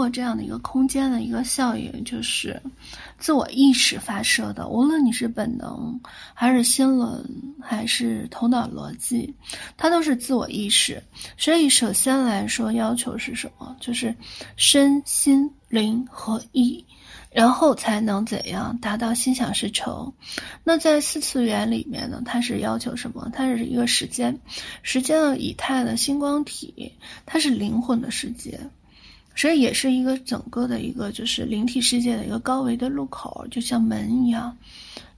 过这样的一个空间的一个效应，就是自我意识发射的。无论你是本能，还是心轮，还是头脑逻辑，它都是自我意识。所以，首先来说，要求是什么？就是身心灵合一。然后才能怎样达到心想事成？那在四次元里面呢？它是要求什么？它是一个时间，时间的以太的星光体，它是灵魂的世界，所以也是一个整个的一个就是灵体世界的一个高维的入口，就像门一样，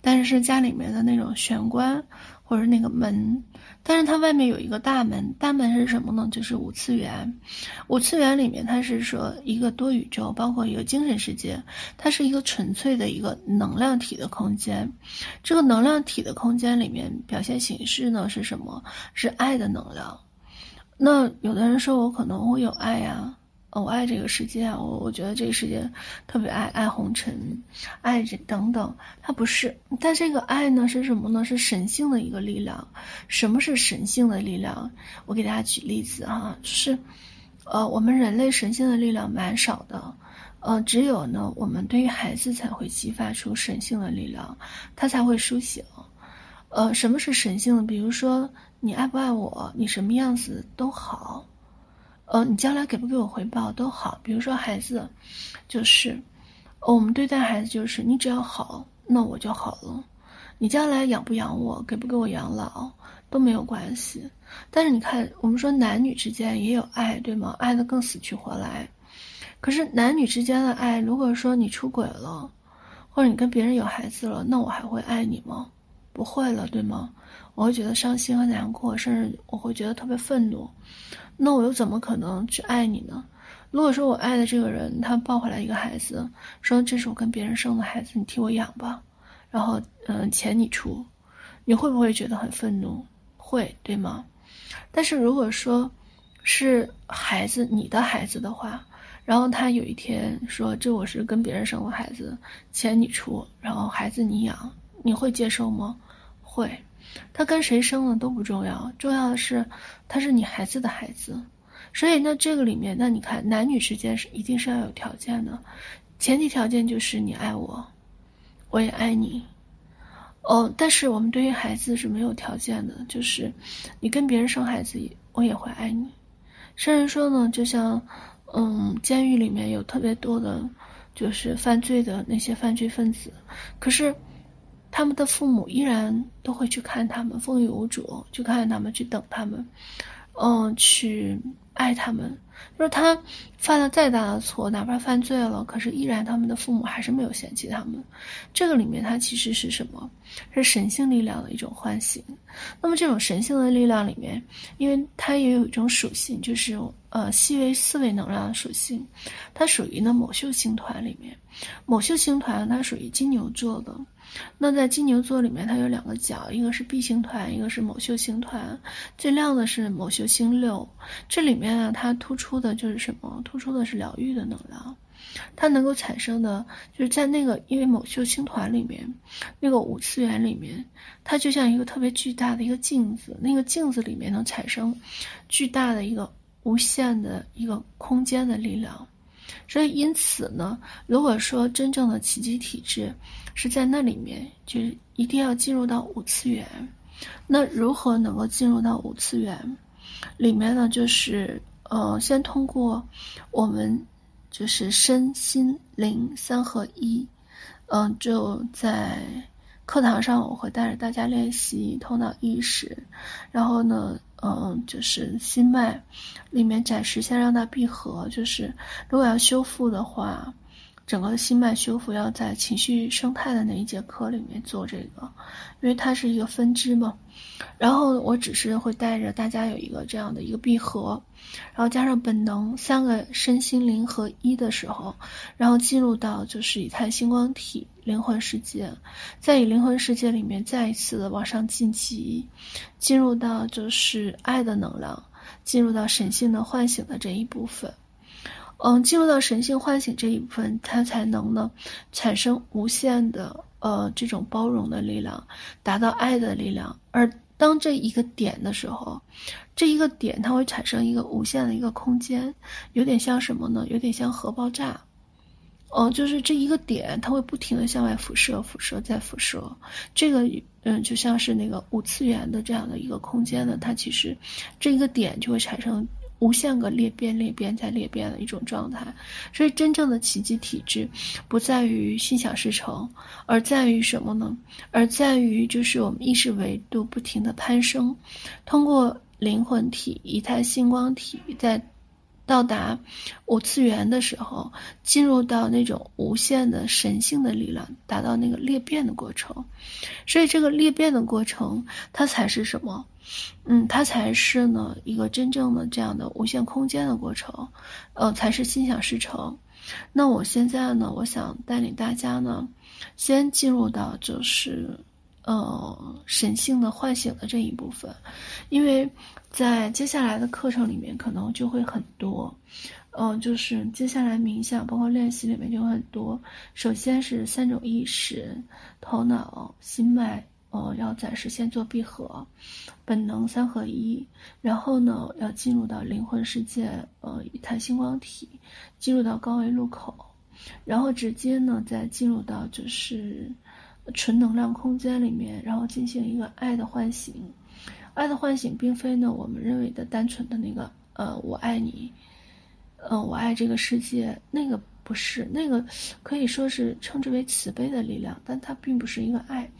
但是是家里面的那种玄关或者那个门。但是它外面有一个大门，大门是什么呢？就是五次元。五次元里面，它是说一个多宇宙，包括一个精神世界，它是一个纯粹的一个能量体的空间。这个能量体的空间里面表现形式呢是什么？是爱的能量。那有的人说我可能会有爱呀。我爱这个世界啊！我我觉得这个世界特别爱爱红尘，爱这等等，它不是。但这个爱呢是什么呢？是神性的一个力量。什么是神性的力量？我给大家举例子哈，就是，呃，我们人类神性的力量蛮少的，呃，只有呢，我们对于孩子才会激发出神性的力量，他才会苏醒。呃，什么是神性的？比如说，你爱不爱我？你什么样子都好。呃，你将来给不给我回报都好。比如说孩子，就是，我们对待孩子就是，你只要好，那我就好了。你将来养不养我，给不给我养老都没有关系。但是你看，我们说男女之间也有爱，对吗？爱得更死去活来。可是男女之间的爱，如果说你出轨了，或者你跟别人有孩子了，那我还会爱你吗？不会了，对吗？我会觉得伤心和难过，甚至我会觉得特别愤怒。那我又怎么可能去爱你呢？如果说我爱的这个人，他抱回来一个孩子，说这是我跟别人生的孩子，你替我养吧，然后嗯，钱你出，你会不会觉得很愤怒？会，对吗？但是如果说是孩子，你的孩子的话，然后他有一天说这我是跟别人生的孩子，钱你出，然后孩子你养，你会接受吗？会。他跟谁生的都不重要，重要的是他是你孩子的孩子，所以那这个里面，那你看男女之间是一定是要有条件的，前提条件就是你爱我，我也爱你，哦，但是我们对于孩子是没有条件的，就是你跟别人生孩子，我也会爱你，甚至说呢，就像嗯，监狱里面有特别多的，就是犯罪的那些犯罪分子，可是。他们的父母依然都会去看他们，风雨无阻去看他们，去等他们，嗯，去爱他们。就是他犯了再大的错，哪怕犯罪了，可是依然他们的父母还是没有嫌弃他们。这个里面，他其实是什么？是神性力量的一种唤醒。那么这种神性的力量里面，因为它也有一种属性，就是呃细微思维能量的属性，它属于呢某秀星团里面。某秀星团它属于金牛座的。那在金牛座里面，它有两个角，一个是 B 星团，一个是某秀星团。最亮的是某秀星六，这里面啊，它突出的就是什么？突出的是疗愈的能量。它能够产生的，就是在那个因为某秀星团里面，那个五次元里面，它就像一个特别巨大的一个镜子，那个镜子里面能产生巨大的一个无限的一个空间的力量。所以，因此呢，如果说真正的奇迹体质是在那里面，就是一定要进入到五次元。那如何能够进入到五次元？里面呢，就是呃，先通过我们就是身心灵三合一，嗯、就在课堂上我会带着大家练习头脑意识，然后呢。嗯，就是心脉里面暂时先让它闭合。就是如果要修复的话，整个的心脉修复要在情绪生态的那一节课里面做这个，因为它是一个分支嘛。然后我只是会带着大家有一个这样的一个闭合，然后加上本能，三个身心灵合一的时候，然后进入到就是以太星光体灵魂世界，在以灵魂世界里面再一次的往上晋级，进入到就是爱的能量，进入到神性的唤醒的这一部分。嗯，进入到神性唤醒这一部分，它才能呢产生无限的呃这种包容的力量，达到爱的力量，而。当这一个点的时候，这一个点它会产生一个无限的一个空间，有点像什么呢？有点像核爆炸。哦，就是这一个点，它会不停地向外辐射、辐射再辐射。这个，嗯，就像是那个五次元的这样的一个空间呢，它其实这一个点就会产生无限个裂变、裂变再裂变的一种状态。所以，真正的奇迹体质不在于心想事成，而在于什么呢？而在于就是我们意识维度不停地攀升，通过灵魂体、以太星光体在。到达五次元的时候，进入到那种无限的神性的力量，达到那个裂变的过程。所以，这个裂变的过程，它才是什么？嗯，它才是呢一个真正的这样的无限空间的过程，呃，才是心想事成。那我现在呢，我想带领大家呢，先进入到就是。呃，神性的唤醒的这一部分，因为在接下来的课程里面可能就会很多，嗯、呃，就是接下来冥想包括练习里面就很多。首先是三种意识，头脑、心脉，呃，要暂时先做闭合，本能三合一，然后呢，要进入到灵魂世界，呃，一台星光体，进入到高维路口，然后直接呢再进入到就是。纯能量空间里面，然后进行一个爱的唤醒。爱的唤醒，并非呢我们认为的单纯的那个呃我爱你，呃我爱这个世界，那个不是，那个可以说是称之为慈悲的力量，但它并不是一个爱。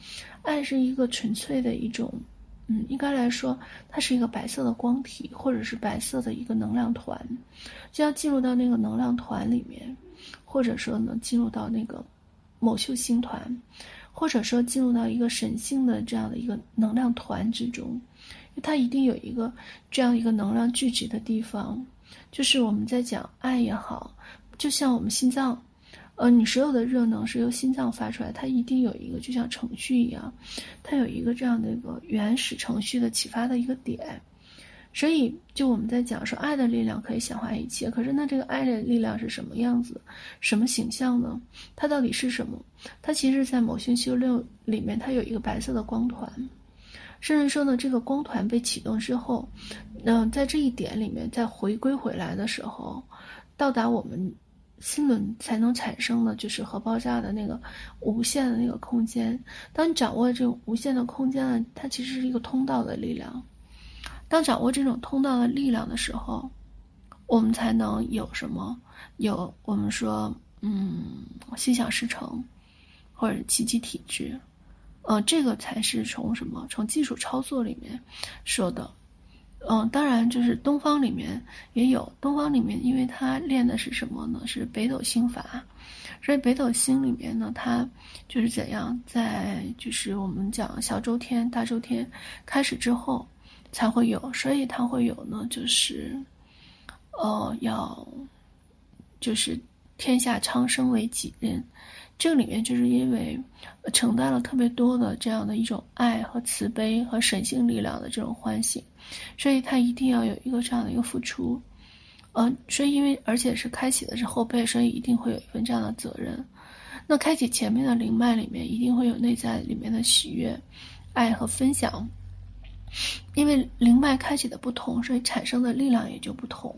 爱是一个纯粹的一种，嗯，应该来说，它是一个白色的光体，或者是白色的一个能量团，就要进入到那个能量团里面，或者说呢进入到那个某秀星团。或者说进入到一个神性的这样的一个能量团之中，它一定有一个这样一个能量聚集的地方，就是我们在讲爱也好，就像我们心脏，呃，你所有的热能是由心脏发出来，它一定有一个就像程序一样，它有一个这样的一个原始程序的启发的一个点。所以，就我们在讲说，爱的力量可以显化一切。可是，那这个爱的力量是什么样子？什么形象呢？它到底是什么？它其实，在某星修六里面，它有一个白色的光团。甚至说呢，这个光团被启动之后，嗯、在这一点里面，再回归回来的时候，到达我们心轮才能产生的，就是核爆炸的那个无限的那个空间。当你掌握这种无限的空间呢，它其实是一个通道的力量。当掌握这种通道的力量的时候，我们才能有什么？有我们说，嗯，心想事成，或者奇迹体质，呃，这个才是从什么？从技术操作里面说的。嗯、当然就是东方里面也有，东方里面因为它练的是什么呢？是北斗星法，所以北斗星里面呢，它就是怎样，在就是我们讲小周天、大周天开始之后。才会有，所以它会有呢，就是，呃，要，就是天下苍生为己任，这个里面就是因为承担了特别多的这样的一种爱和慈悲和神性力量的这种唤醒，所以他一定要有一个这样的一个付出，呃，所以因为而且是开启的是后辈，所以一定会有一份这样的责任。那开启前面的灵脉里面，一定会有内在里面的喜悦、爱和分享。因为灵脉开启的不同，所以产生的力量也就不同。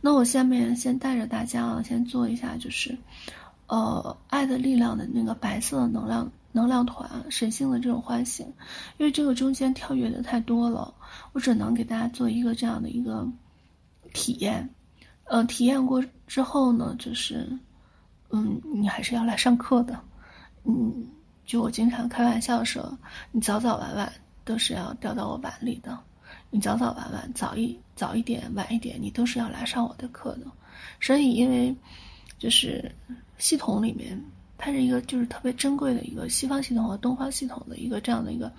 那我下面先带着大家啊，先做一下，就是，呃，爱的力量的那个白色的能量能量团，神性的这种唤醒。因为这个中间跳跃的太多了，我只能给大家做一个这样的一个体验。呃，体验过之后呢，就是，嗯，你还是要来上课的。嗯，就我经常开玩笑说，你早早晚晚。都是要掉到我碗里的，你早早晚晚，早一早一点，晚一点，你都是要来上我的课的。所以，因为就是系统里面，它是一个就是特别珍贵的一个西方系统和东方系统的一个这样的一个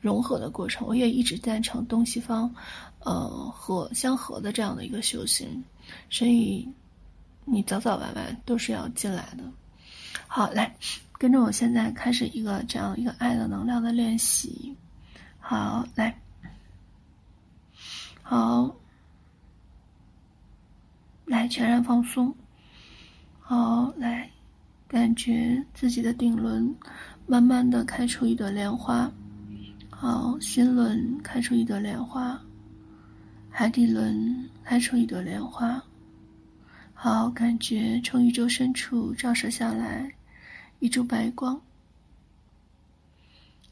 融合的过程。我也一直赞成东西方，呃，和相合的这样的一个修行。所以，你早早晚晚都是要进来的。好，来跟着我现在开始一个这样一个爱的能量的练习。好，来，好，来全然放松。好，来，感觉自己的顶轮慢慢的开出一朵莲花。好，心轮开出一朵莲花，海底轮开出一朵莲花。好，感觉从宇宙深处照射下来一束白光。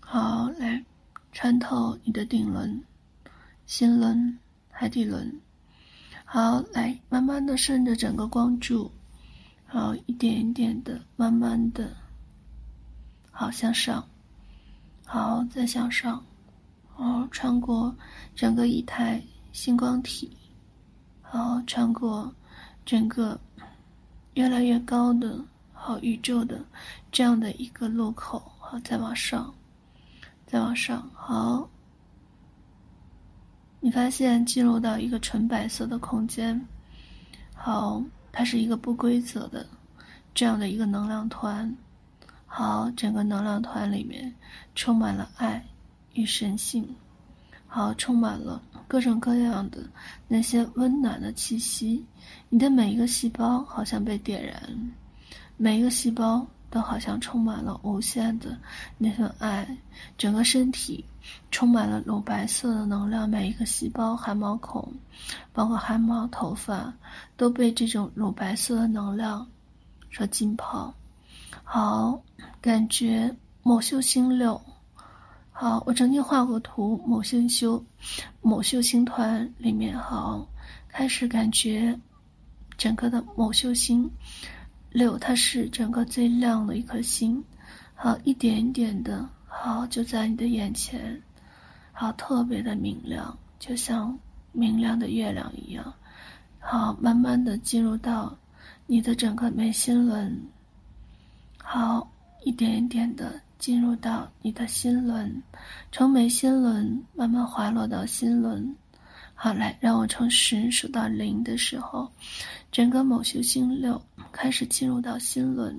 好，来穿透你的顶轮、心轮、海底轮。好，来慢慢的顺着整个光柱，好，一点一点的，慢慢的，好向上，好再向上，好穿过整个以太星光体，好穿过。整个越来越高的好宇宙的这样的一个路口，好，再往上，再往上，好，你发现进入到一个纯白色的空间，好，它是一个不规则的这样的一个能量团，好，整个能量团里面充满了爱与神性。好，充满了各种各样的那些温暖的气息。你的每一个细胞好像被点燃，每一个细胞都好像充满了无限的那份爱。整个身体充满了乳白色的能量，每一个细胞、汗毛孔，包括汗毛、头发，都被这种乳白色的能量所浸泡。好，感觉某秀星六。好，我曾经画过图，某星修，某秀星团里面，好，开始感觉整个的某秀星六，它是整个最亮的一颗星，好，一点一点的，好，就在你的眼前，好，特别的明亮，就像明亮的月亮一样，好，慢慢的进入到你的整个眉心轮，好，一点一点的。进入到你的心轮，从眉心轮慢慢滑落到心轮。好，来，让我从十数到零的时候，整个某修星六开始进入到心轮，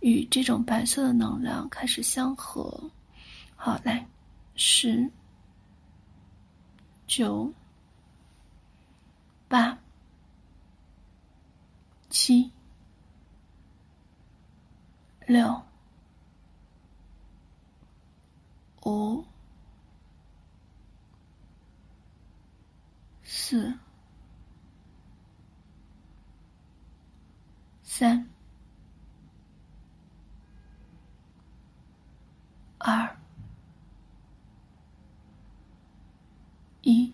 与这种白色的能量开始相合。好，来，十、九、八、七、六。五、四、三、二、一、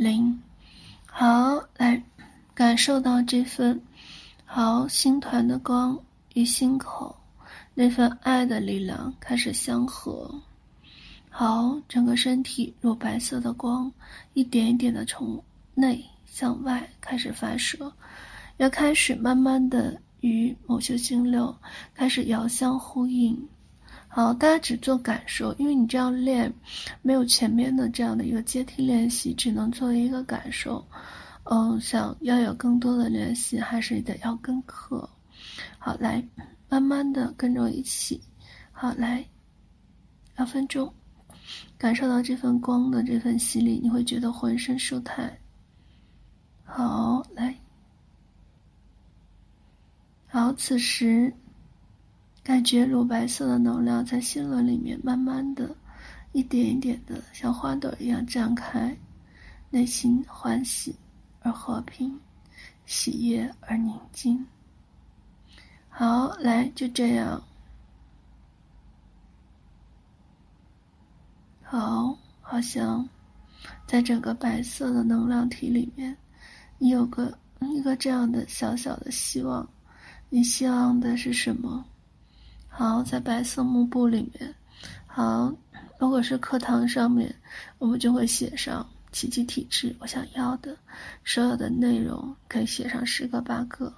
零，好，来感受到这份好星团的光。与心口那份爱的力量开始相合，好，整个身体乳白色的光一点一点的从内向外开始发射，要开始慢慢的与某些星流开始遥相呼应。好，大家只做感受，因为你这样练没有前面的这样的一个阶梯练习，只能做一个感受。嗯，想要有更多的练习，还是得要跟课。好，来，慢慢的跟着我一起。好，来，两分钟，感受到这份光的这份洗礼，你会觉得浑身舒坦。好，来，好，此时感觉乳白色的能量在心轮里面，慢慢的，一点一点的，像花朵一样绽开，内心欢喜而和平，喜悦而宁静。好，来，就这样。好，好像在整个白色的能量体里面，你有个一个这样的小小的希望。你希望的是什么？好，在白色幕布里面。好，如果是课堂上面，我们就会写上奇迹体质，我想要的所有的内容，可以写上十个八个。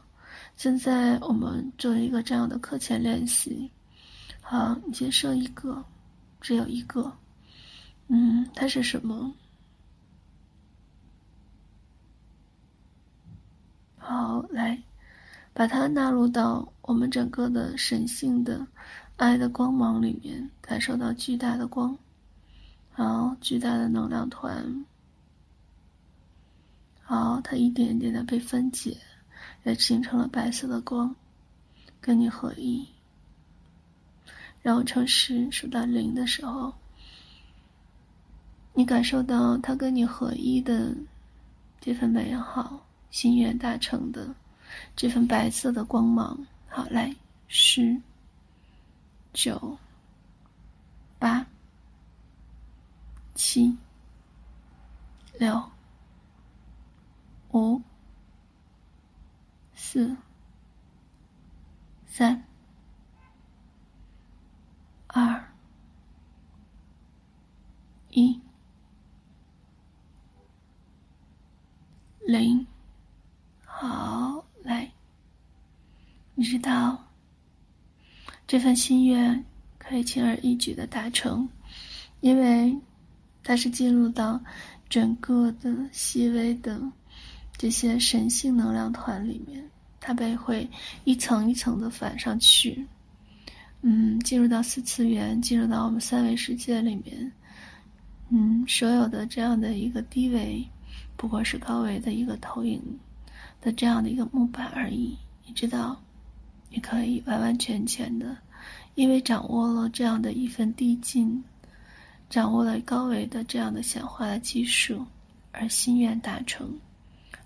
现在我们做一个这样的课前练习，好，你先设一个，只有一个，嗯，它是什么？好，来，把它纳入到我们整个的神性的爱的光芒里面，感受到巨大的光，好，巨大的能量团，好，它一点一点的被分解。也形成了白色的光，跟你合一。然后从十数到零的时候，你感受到他跟你合一的这份美好，心愿达成的这份白色的光芒。好，来，十、九、八、七、六、五、四、三、二、一、零。好，来，你知道，这份心愿可以轻而易举的达成，因为它是进入到整个的细微的这些神性能量团里面，它被会一层一层的反上去。嗯，进入到四次元，进入到我们三维世界里面，嗯，所有的这样的一个低维，不过是高维的一个投影的这样的一个木板而已。你知道，你可以完完全全的，因为掌握了这样的一份递进，掌握了高维的这样的显化的技术，而心愿达成。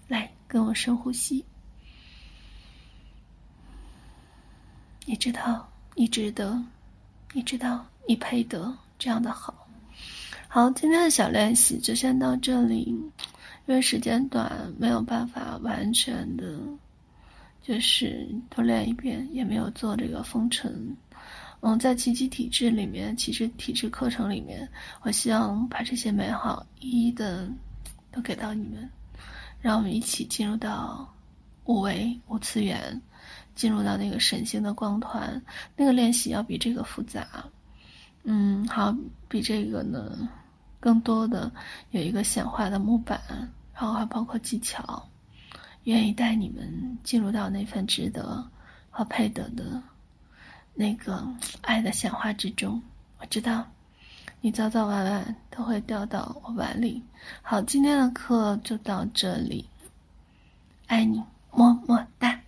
来，跟我深呼吸，你知道。你值得，你知道，你配得这样的好。好，今天的小练习就先到这里，因为时间短，没有办法完全的，就是都练一遍，也没有做这个封尘。嗯，在奇迹体质里面，其实体质课程里面，我希望把这些美好一一的都给到你们，让我们一起进入到五维五次元。进入到那个神性的光团，那个练习要比这个复杂，嗯，好，比这个呢更多的有一个显化的木板，然后还包括技巧，愿意带你们进入到那份值得和配得的那个爱的显化之中。我知道你早早晚晚都会掉到我碗里。好，今天的课就到这里，爱你，么么哒。